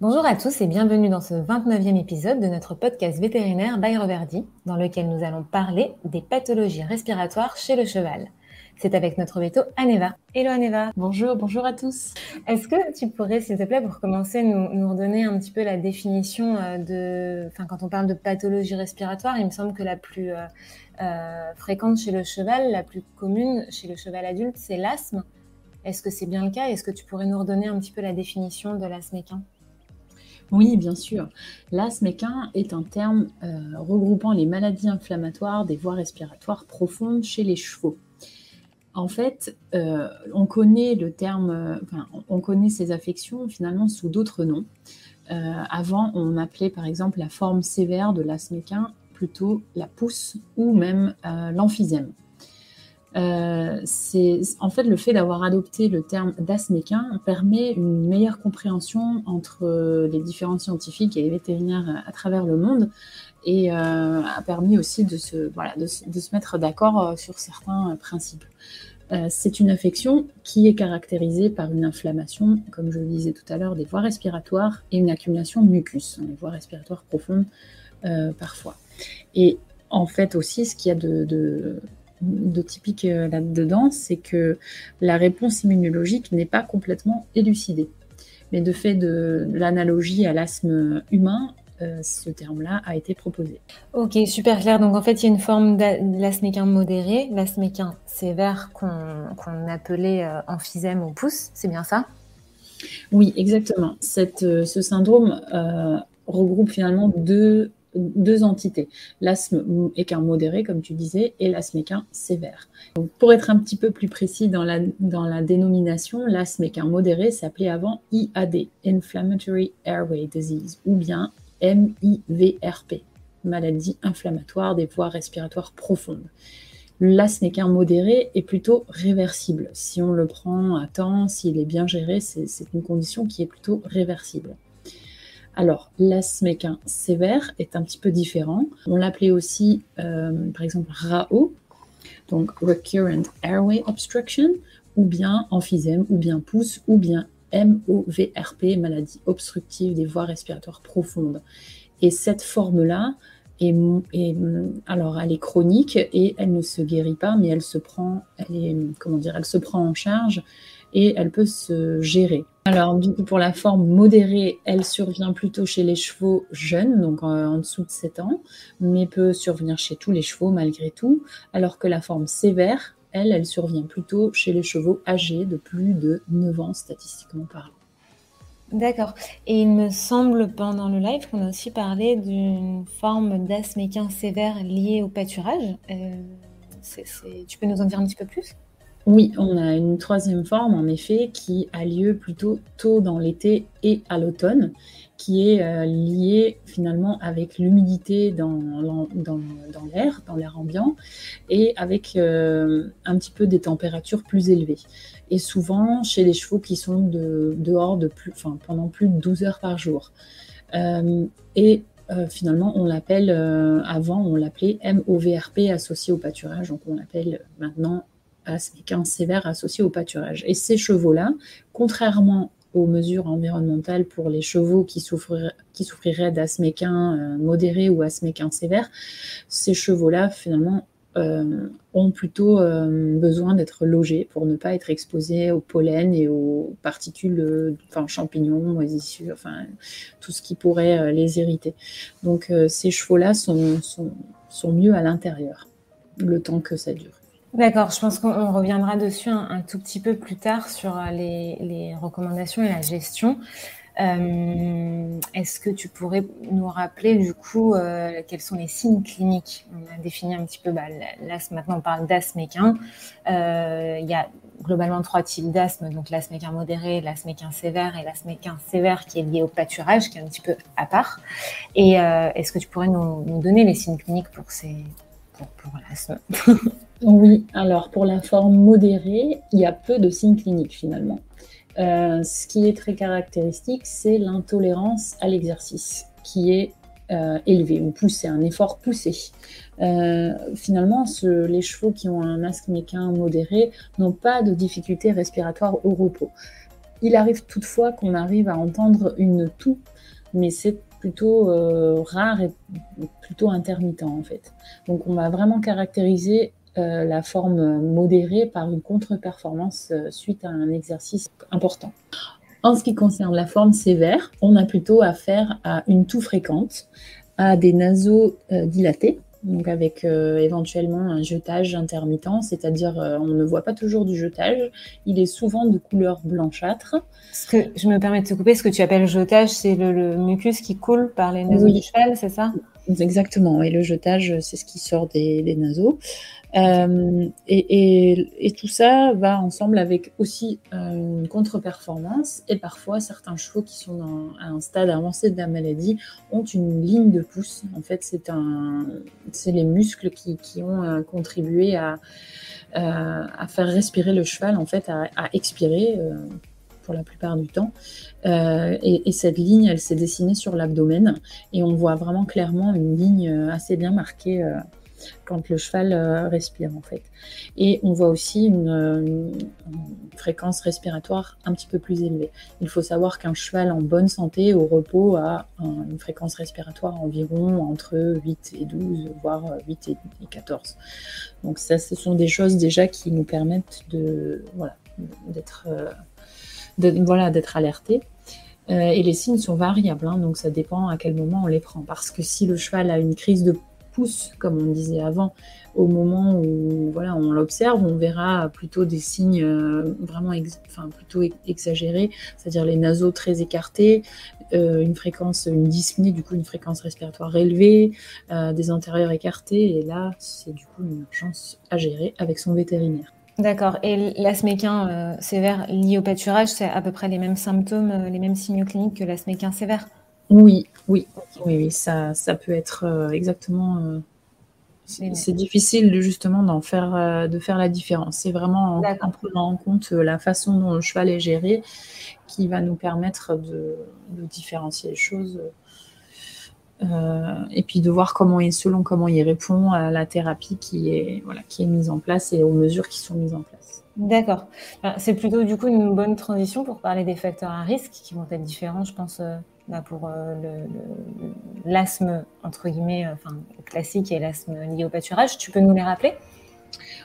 Bonjour à tous et bienvenue dans ce 29e épisode de notre podcast vétérinaire by Reverdy, dans lequel nous allons parler des pathologies respiratoires chez le cheval. C'est avec notre veto Aneva. Hello Aneva. Bonjour, bonjour à tous. Est-ce que tu pourrais, s'il te plaît, pour commencer, nous, redonner un petit peu la définition euh, de, enfin, quand on parle de pathologie respiratoire, il me semble que la plus euh, euh, fréquente chez le cheval, la plus commune chez le cheval adulte, c'est l'asthme. Est-ce que c'est bien le cas? Est-ce que tu pourrais nous redonner un petit peu la définition de l'asthme équin? Oui, bien sûr. L'asthme est un terme euh, regroupant les maladies inflammatoires des voies respiratoires profondes chez les chevaux. En fait, euh, on connaît le terme, enfin, on connaît ces affections finalement sous d'autres noms. Euh, avant, on appelait par exemple la forme sévère de l'asthme plutôt la pousse ou même l'emphysème. Euh, c'est en fait le fait d'avoir adopté le terme d'asthméquin permet une meilleure compréhension entre euh, les différents scientifiques et les vétérinaires à travers le monde et euh, a permis aussi de se, voilà, de, se mettre d'accord sur certains principes. c'est une infection qui est caractérisée par une inflammation, comme je le disais tout à l'heure, des voies respiratoires et une accumulation de mucus, les voies respiratoires profondes parfois. Et en fait aussi, ce qu'il y a de de typique euh, là-dedans, c'est que la réponse immunologique n'est pas complètement élucidée. Mais de fait de l'analogie à l'asthme humain, euh, ce terme-là a été proposé. Ok, super clair. Donc en fait, il y a une forme d'asthméquin modéré, l'asthméquin sévère qu'on appelait euh, emphysème au pouce, c'est bien ça? Oui, exactement. Cette, ce syndrome regroupe finalement deux deux entités, l'asthme équin modéré, comme tu disais, et l'asthme équin sévère. pour être un petit peu plus précis dans la, dénomination, l'asthme équin modéré s'appelait avant IAD, Inflammatory Airway Disease, ou bien MIVRP, maladie inflammatoire des voies respiratoires profondes. L'asthme équin modéré est plutôt réversible. Si on le prend à temps, s'il est bien géré, c'est une condition qui est plutôt réversible. Alors, l'asthme équin sévère est un petit peu différent. On l'appelait aussi, euh, par exemple, RAO, donc Recurrent Airway Obstruction, ou bien emphysème, ou bien pousse, ou bien MOVRP, maladie obstructive des voies respiratoires profondes. Et cette forme-là, est, alors elle est chronique et elle ne se guérit pas, mais elle se prend, comment dire, elle se prend en charge et elle peut se gérer. Alors, du coup, pour la forme modérée, elle survient plutôt chez les chevaux jeunes, donc en, dessous de 7 ans, mais peut survenir chez tous les chevaux malgré tout, alors que la forme sévère, elle, elle survient plutôt chez les chevaux âgés de plus de 9 ans, statistiquement parlant. D'accord. Et il me semble pendant le live qu'on a aussi parlé d'une forme d'asthme sévère liée au pâturage. Euh, tu peux nous en dire un petit peu plus? Oui, on a une troisième forme, en effet, qui a lieu plutôt tôt dans l'été et à l'automne, qui est euh, liée finalement avec l'humidité dans, l'air, dans l'air ambiant, et avec euh, un petit peu des températures plus élevées. Et souvent chez les chevaux qui sont dehors pendant plus de 12 heures par jour. Euh, et finalement, on l'appelle, avant, on l'appelait MOVRP associé au pâturage, donc on l'appelle maintenant asthme sévère associé au pâturage. Et ces chevaux-là, contrairement aux mesures environnementales pour les chevaux qui, souffriraient, qui souffriraient d'asthme euh, modéré ou asthme sévère, ces chevaux-là, finalement, euh, ont plutôt euh, besoin d'être logés pour ne pas être exposés au pollen et aux particules, enfin champignons, moisissures, enfin tout ce qui pourrait les irriter. Donc ces chevaux-là sont, sont, sont mieux à l'intérieur, le temps que ça dure. D'accord, je pense qu'on reviendra dessus un, tout petit peu plus tard sur euh, les, recommandations et la gestion. Euh, est-ce que tu pourrais nous rappeler du coup euh, quels sont les signes cliniques? On a défini un petit peu, bah, l'asthme, maintenant on parle d'asthme équin. il y a globalement trois types d'asthme, donc l'asthme équin modéré, l'asthme équin sévère et l'asthme équin sévère qui est lié au pâturage, qui est un petit peu à part. Et est-ce que tu pourrais nous, donner les signes cliniques pour, pour l'asthme? Oui, alors pour la forme modérée, il y a peu de signes cliniques finalement. Euh, ce qui est très caractéristique, c'est l'intolérance à l'exercice qui est euh, élevée ou poussée, un effort poussé. Euh, finalement, les chevaux qui ont un asthme équin modéré n'ont pas de difficultés respiratoires au repos. il arrive toutefois qu'on arrive à entendre une toux, mais c'est plutôt rare et plutôt intermittent en fait. Donc on va vraiment caractériser la forme modérée par une contre-performance suite à un exercice important. En ce qui concerne la forme sévère, on a plutôt affaire à une toux fréquente, à des naseaux dilatés, donc avec euh, éventuellement un jetage intermittent, c'est-à-dire euh, on ne voit pas toujours du jetage, il est souvent de couleur blanchâtre. Ce que je me permets de te couper, ce que tu appelles jetage, c'est le, mucus qui coule par les naseaux du cheval, c'est ça? Exactement, et le jetage, c'est ce qui sort des, des naseaux. Euh, et, tout ça va ensemble avec aussi euh, une contre-performance. Et parfois, certains chevaux qui sont à un stade avancé de la maladie ont une ligne de pouce. En fait, c'est les muscles qui, ont euh, contribué à, à faire respirer le cheval, en fait, à, expirer. Pour la plupart du temps. et, et, cette ligne, elle s'est dessinée sur l'abdomen et on voit vraiment clairement une ligne assez bien marquée quand le cheval euh, respire en fait. Et on voit aussi une, fréquence respiratoire un petit peu plus élevée. Il faut savoir qu'un cheval en bonne santé, au repos, a une fréquence respiratoire environ entre 8 et 12, voire 8 et 14. Donc ça, ce sont des choses déjà qui nous permettent de voilà d'être euh, voilà d'être alertés. Euh, et les signes sont variables, hein, donc ça dépend à quel moment on les prend. Parce que si le cheval a une crise de pousse, comme on disait avant, au moment où voilà, on l'observe, on verra plutôt des signes euh, vraiment plutôt exagérés, c'est-à-dire les naseaux très écartés, euh, une fréquence, une dyspnée, du coup une fréquence respiratoire élevée, des antérieurs écartés, et là c'est du coup une urgence à gérer avec son vétérinaire. D'accord. Et l'asthme sévère lié au pâturage, c'est à peu près les mêmes symptômes, les mêmes signes cliniques que l'asthme sévère? Oui, oui, oui, ça, ça peut être euh, exactement. Euh, c'est difficile de, justement d'en faire, euh, de faire la différence. C'est vraiment en, prenant en compte la façon dont le cheval est géré qui va nous permettre de, différencier les choses. Et puis de voir comment il, selon comment il répond à la thérapie qui est, voilà, qui est mise en place et aux mesures qui sont mises en place. D'accord. C'est plutôt du coup une bonne transition pour parler des facteurs à risque qui vont être différents, je pense, bah, pour euh, l'asthme, entre guillemets, euh, enfin, classique et l'asthme lié au pâturage. Tu peux nous les rappeler?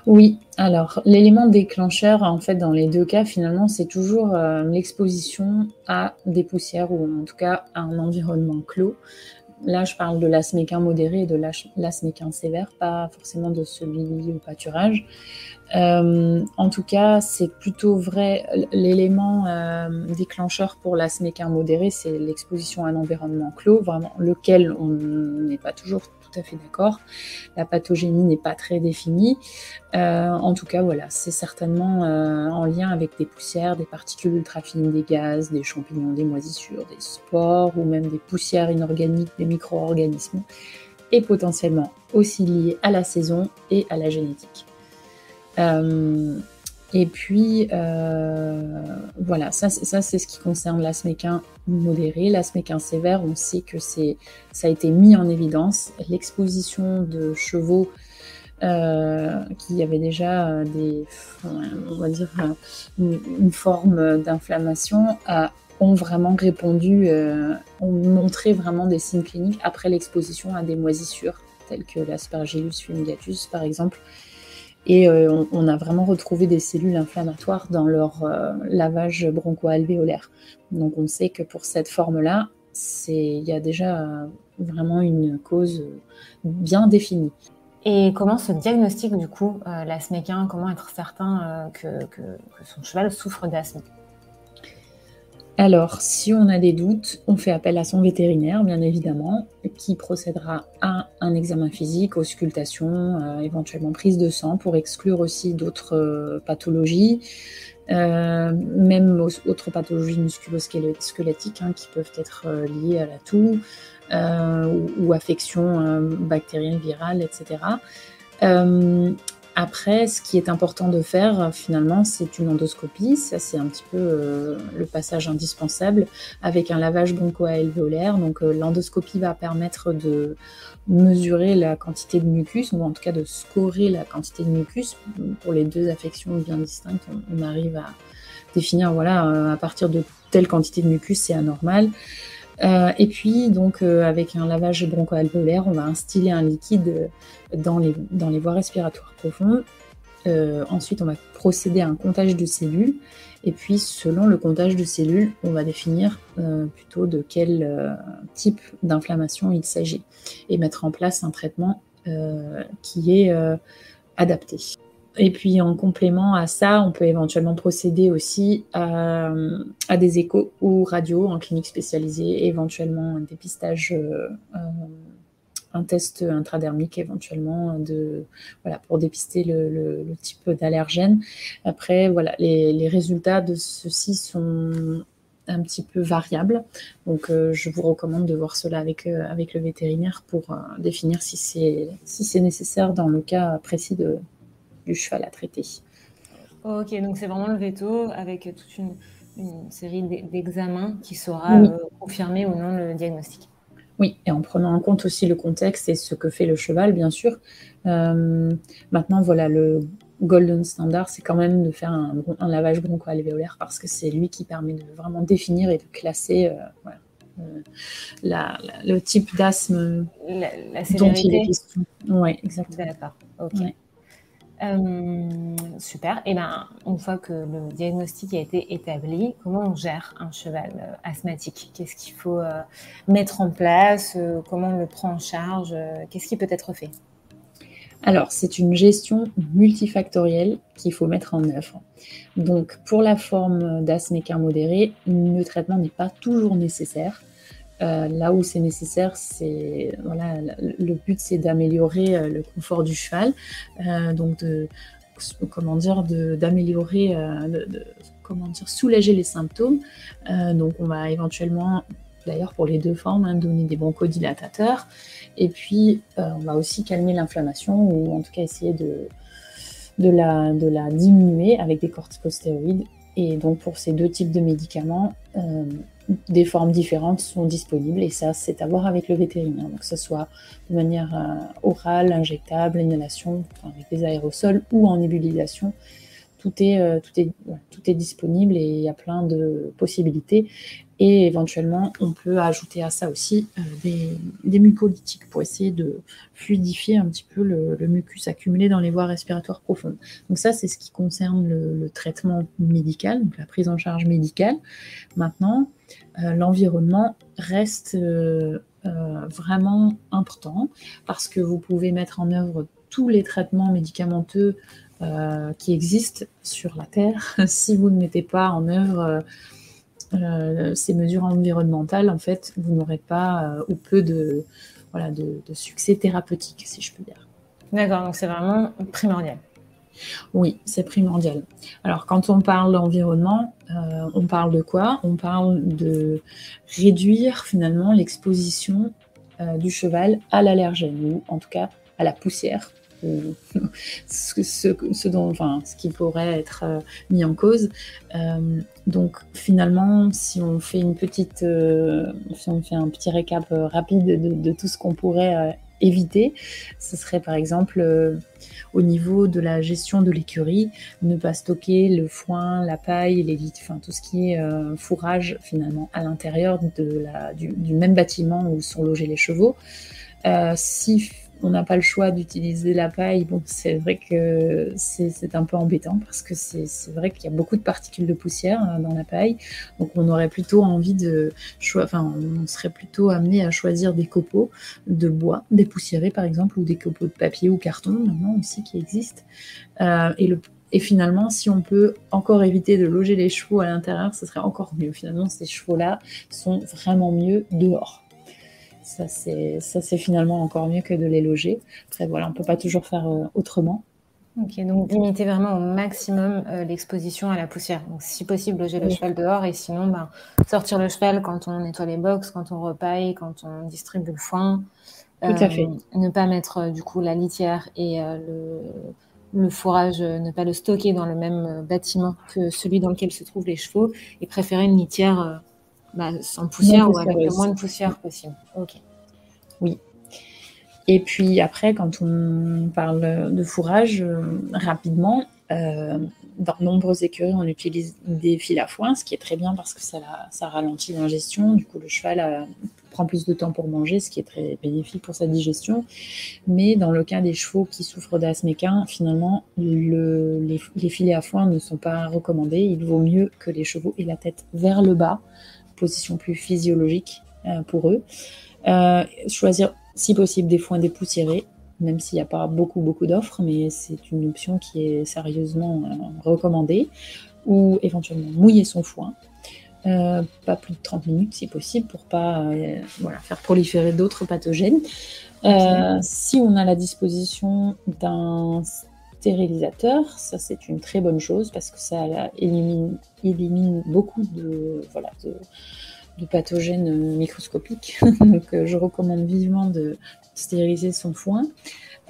Oui, alors l'élément déclencheur, en fait, dans les deux cas, finalement, c'est toujours euh, l'exposition à des poussières ou en tout cas à un environnement clos. Là, je parle de l'asthme modéré et de l'asthme sévère, pas forcément de celui au pâturage. Euh, en tout cas, c'est plutôt vrai. L'élément euh, déclencheur pour l'asthme modéré, c'est l'exposition à un environnement clos, vraiment lequel on n'est pas toujours fait d'accord. La pathogénie n'est pas très définie. Euh, en tout cas, voilà, c'est certainement en lien avec des poussières, des particules ultra fines, des gaz, des champignons, des moisissures, des spores ou même des poussières inorganiques, des micro-organismes, et potentiellement aussi liées à la saison et à la génétique. Euh, et puis, euh, voilà, ça, c'est ce qui concerne l'asméquin modéré. L'asméquin sévère, on sait que ça a été mis en évidence. L'exposition de chevaux euh, qui avaient déjà des, on va dire, une, forme d'inflammation, ont vraiment répondu, ont montré vraiment des signes cliniques après l'exposition à des moisissures, telles que l'aspergillus fumigatus, par exemple, et euh, on, a vraiment retrouvé des cellules inflammatoires dans leur euh, lavage broncho-alvéolaire. Donc on sait que pour cette forme-là, il y a déjà vraiment une cause bien définie. Et comment se diagnostique du coup euh, Comment être certain que, que, son cheval souffre d'asthme? Alors, si on a des doutes, on fait appel à son vétérinaire, bien évidemment, qui procédera à un examen physique, auscultation, euh, éventuellement prise de sang pour exclure aussi d'autres euh, pathologies, euh, même autres pathologies musculo-squelettiques hein, qui peuvent être liées à la toux ou, ou, affections bactériennes, virales, etc. Après, ce qui est important de faire, finalement, c'est une endoscopie. Ça, c'est un petit peu euh, le passage indispensable avec un lavage broncho-alvéolaire. Donc, euh, l'endoscopie va permettre de mesurer la quantité de mucus, ou en tout cas de scorer la quantité de mucus. Pour les deux affections bien distinctes, on, arrive à définir, voilà, à partir de telle quantité de mucus, c'est anormal. Et puis, donc, avec un lavage broncho-alvéolaire, on va instiller un liquide dans les, dans les voies respiratoires profondes. ensuite, on va procéder à un comptage de cellules. Et puis, selon le comptage de cellules, on va définir plutôt de quel type d'inflammation il s'agit et mettre en place un traitement qui est adapté. Et puis en complément à ça, on peut éventuellement procéder aussi à, des échos ou radios en clinique spécialisée, éventuellement un dépistage, euh, un test intradermique éventuellement de, voilà, pour dépister le, type d'allergène. Après, voilà, les, résultats de ceux-ci sont un petit peu variables. Donc euh, je vous recommande de voir cela avec, euh, avec le vétérinaire pour définir si c'est si nécessaire dans le cas précis de, du cheval à traiter. Ok, donc c'est vraiment le veto avec toute une, série d'examens qui saura euh, confirmer ou non le diagnostic. Oui, et en prenant en compte aussi le contexte et ce que fait le cheval, bien sûr. Euh, maintenant, voilà, le golden standard, c'est quand même de faire un, lavage broncho-alvéolaire parce que c'est lui qui permet de vraiment définir et de classer euh, le type d'asthme dont il est question. Oui, exactement. D'accord, ok. Euh, super. Et ben, une fois que le diagnostic a été établi, comment on gère un cheval euh, asthmatique? Qu'est-ce qu'il faut euh, mettre en place? Comment on le prend en charge? Qu'est-ce qui peut être fait? Alors, c'est une gestion multifactorielle qu'il faut mettre en œuvre. Donc, pour la forme d'asthme modéré, le traitement n'est pas toujours nécessaire. Euh, là où c'est nécessaire, c'est voilà, le but c'est d'améliorer euh, le confort du cheval, euh, donc de comment dire, d'améliorer, de, comment dire, soulager les symptômes. donc on va éventuellement, d'ailleurs pour les deux formes, hein, donner des bronchodilatateurs, et puis on va aussi calmer l'inflammation ou en tout cas essayer de de la, de la diminuer avec des corticostéroïdes. Et donc pour ces deux types de médicaments, des formes différentes sont disponibles et ça, c'est à voir avec le vétérinaire. Donc, que ce soit de manière euh, orale, injectable, inhalation, avec des aérosols ou en nébulisation, tout est, euh, tout est disponible et il y a plein de possibilités. Et éventuellement, on peut ajouter à ça aussi euh, des, des, mucolytiques pour essayer de fluidifier un petit peu le, mucus accumulé dans les voies respiratoires profondes. Donc ça, c'est ce qui concerne le, traitement médical, donc la prise en charge médicale. Maintenant, euh, l'environnement reste euh, vraiment important parce que vous pouvez mettre en œuvre tous les traitements médicamenteux qui existent sur la Terre si vous ne mettez pas en œuvre euh, ces mesures environnementales, en fait, vous n'aurez pas euh, ou peu de, voilà, de, succès thérapeutique, si je peux dire. D'accord, donc c'est vraiment primordial. Oui, c'est primordial. Alors, quand on parle d'environnement, euh, on parle de quoi? On parle de réduire finalement l'exposition du cheval à l'allergène, ou en tout cas à la poussière, ce, dont, enfin, ce qui pourrait être euh, mis en cause. Euh, donc finalement, si on fait une petite, euh, si on fait un petit récap rapide de, tout ce qu'on pourrait éviter, ce serait par exemple au niveau de la gestion de l'écurie, ne pas stocker le foin, la paille, les enfin tout ce qui est fourrage finalement à l'intérieur de du, même bâtiment où sont logés les chevaux. si on n'a pas le choix d'utiliser la paille, bon, c'est vrai que c'est un peu embêtant parce que c'est vrai qu'il y a beaucoup de particules de poussière euh, dans la paille. Donc on aurait plutôt envie de enfin on serait plutôt amené à choisir des copeaux de bois, dépoussiérés par exemple, ou des copeaux de papier ou carton maintenant aussi qui existent. Euh, et le et finalement, si on peut encore éviter de loger les chevaux à l'intérieur, ce serait encore mieux. Finalement, ces chevaux-là sont vraiment mieux dehors. Ça, c'est finalement encore mieux que de les loger. Après, voilà, on ne peut pas toujours faire euh, autrement. Ok, donc limiter vraiment au maximum euh, l'exposition à la poussière. Donc, si possible, loger le cheval dehors et sinon, ben, sortir le cheval quand on nettoie les box, quand on repaille, quand on distribue le foin. Tout à fait. Euh, ne pas mettre du coup la litière et le, fourrage, ne pas le stocker dans le même bâtiment que celui dans lequel se trouvent les chevaux et préférer une litière bah, sans poussière ou avec le moins de poussière possible. Ok. Oui. Et puis après, quand on parle de fourrage, rapidement, dans nombreuses écuries, on utilise des fils à foin, ce qui est très bien parce que ça, ça ralentit l'ingestion. Du coup, le cheval prend plus de temps pour manger, ce qui est très bénéfique pour sa digestion. Mais dans le cas des chevaux qui souffrent d'asthme équin, finalement, les, filets à foin ne sont pas recommandés. Il vaut mieux que les chevaux aient la tête vers le bas, position plus physiologique euh, pour eux. Euh, choisir, si possible, des foins dépoussiérés même s'il n'y a pas beaucoup, beaucoup d'offres, mais c'est une option qui est sérieusement euh, recommandée. Ou éventuellement mouiller son foin, euh, pas plus de 30 minutes si possible, pour pas euh, voilà, faire proliférer d'autres pathogènes. si on a la disposition d'un stérilisateur, ça c'est une très bonne chose parce que ça élimine, élimine beaucoup de, voilà, de, pathogènes microscopiques. Donc je recommande vivement de, stériliser son foin.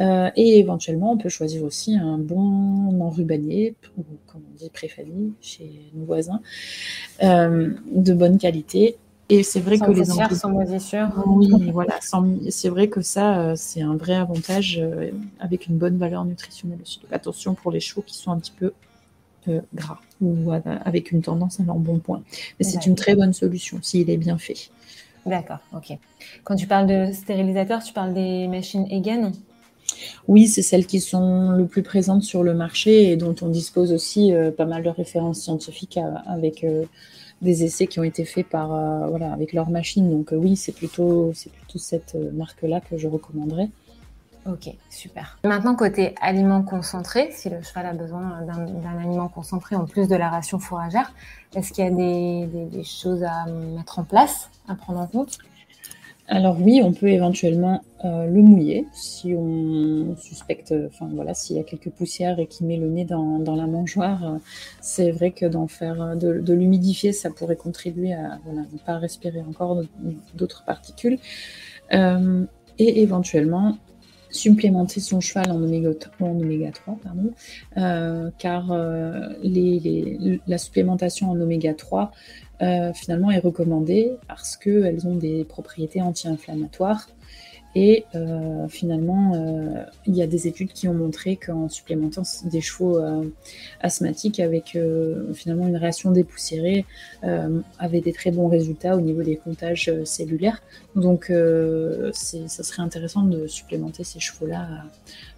Euh, et éventuellement, on peut choisir aussi un bon enrubanier, ou comme on dit préfamille chez nos voisins, euh, de bonne qualité. Et c'est vrai que les enfants sans moisissure. Oui, voilà, c'est vrai que ça, euh, c'est un vrai avantage avec une bonne valeur nutritionnelle aussi. attention pour les chevaux qui sont un petit peu gras ou avec une tendance à l'embonpoint. Mais c'est une très bonne solution s'il est bien fait. D'accord, ok. Quand tu parles de stérilisateurs, tu parles des machines Egan? Oui, c'est celles qui sont le plus présentes sur le marché et dont on dispose aussi euh, pas mal de références scientifiques euh, avec euh, des essais qui ont été faits par voilà avec leurs machines. Donc oui, c'est plutôt cette marque-là que je recommanderais. Ok, super. Maintenant, côté aliments concentrés, si le cheval a besoin d'un aliment concentré en plus de la ration fourragère, est-ce qu'il y a des, choses à mettre en place, à prendre en compte? Alors oui, on peut éventuellement euh, le mouiller si on suspecte, enfin voilà, s'il y a quelques poussières et qu'il met le nez dans, la mangeoire, euh, c'est vrai que d'en faire, de, l'humidifier, ça pourrait contribuer à ne pas respirer encore d'autres particules. Euh, et éventuellement, supplémenter son cheval en oméga, en oméga 3, euh, car euh, la supplémentation en oméga 3 euh, finalement est recommandée parce qu'elles ont des propriétés anti-inflammatoires et euh, finalement, euh, il y a des études qui ont montré qu'en supplémentant des chevaux euh, asthmatiques avec finalement une réaction dépoussiérée, avait des très bons résultats au niveau des comptages cellulaires. Donc, ça serait intéressant de supplémenter ces chevaux-là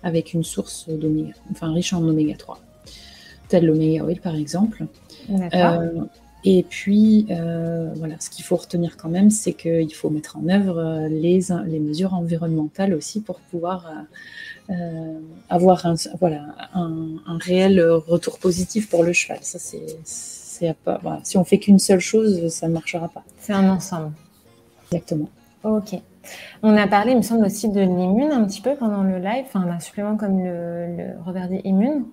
avec une source enfin riche en oméga 3, tel l'oméga oil par exemple. Et puis, euh, voilà, ce qu'il faut retenir quand même, c'est qu'il faut mettre en œuvre euh, les, les mesures environnementales aussi pour pouvoir euh, avoir un, voilà, un, réel retour positif pour le cheval. Ça, c'est, voilà. Si on fait qu'une seule chose, ça ne marchera pas. C'est un ensemble. Exactement. Ok. On a parlé, il me semble, aussi de l'immune un petit peu pendant le live, enfin, un supplément comme le, le Reverdi Immune.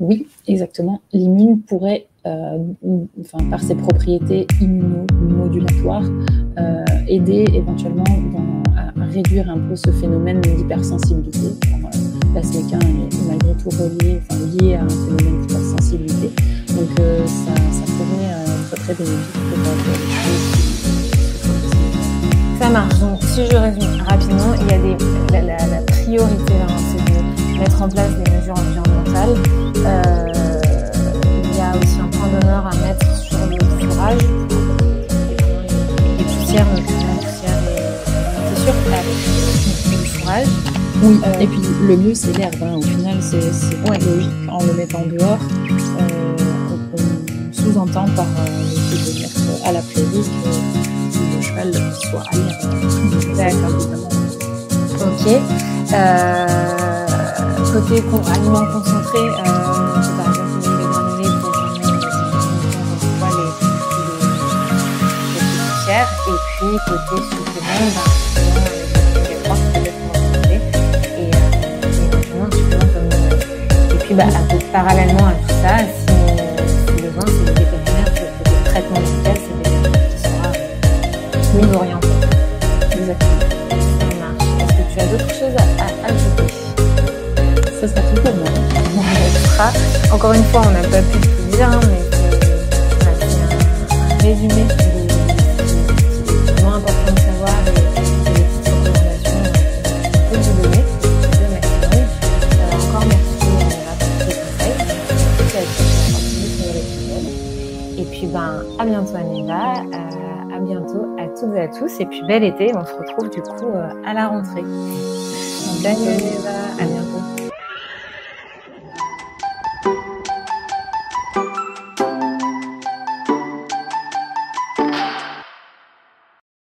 Oui, exactement. L'immune pourrait euh, enfin, par ses propriétés immunomodulatoires, euh, aider éventuellement à, réduire un peu ce phénomène d'hypersensibilité. SMECA est malgré tout relié, enfin, lié à un phénomène d'hypersensibilité. Donc euh, ça, ça, pourrait être très bénéfique Ça marche. Donc si je résume rapidement, il y a la, priorité, hein, c'est de mettre en place des mesures environnementales. Euh, aussi un point d'honneur à mettre sur le fourrage. Les poussières, notamment les poussières c'est sûr, le fourrage. Oui, euh, et puis le mieux c'est l'herbe, hein. au final c'est ouais. logique en le mettant dehors. Euh, on, sous-entend par euh, le fait de mettre à la prairie que le cheval soit à l'herbe. D'accord. Ok. Euh, côté aliments concentrés, euh, par exemple puis côté supplément, ben, il y a trois peut-être et, supplément comme euh, Et puis bah, parallèlement à tout ça, Encore une fois, on n'a pas pu tout dire, hein, mais euh, on a fait un, un résumé de vraiment important de savoir et des euh, vous donner de Maxime. Euh, encore merci à pour ces conseils. Et puis, ben, à bientôt, Anita. Euh, à bientôt à toutes et à tous. Et puis, bel été. On se retrouve du coup à la rentrée.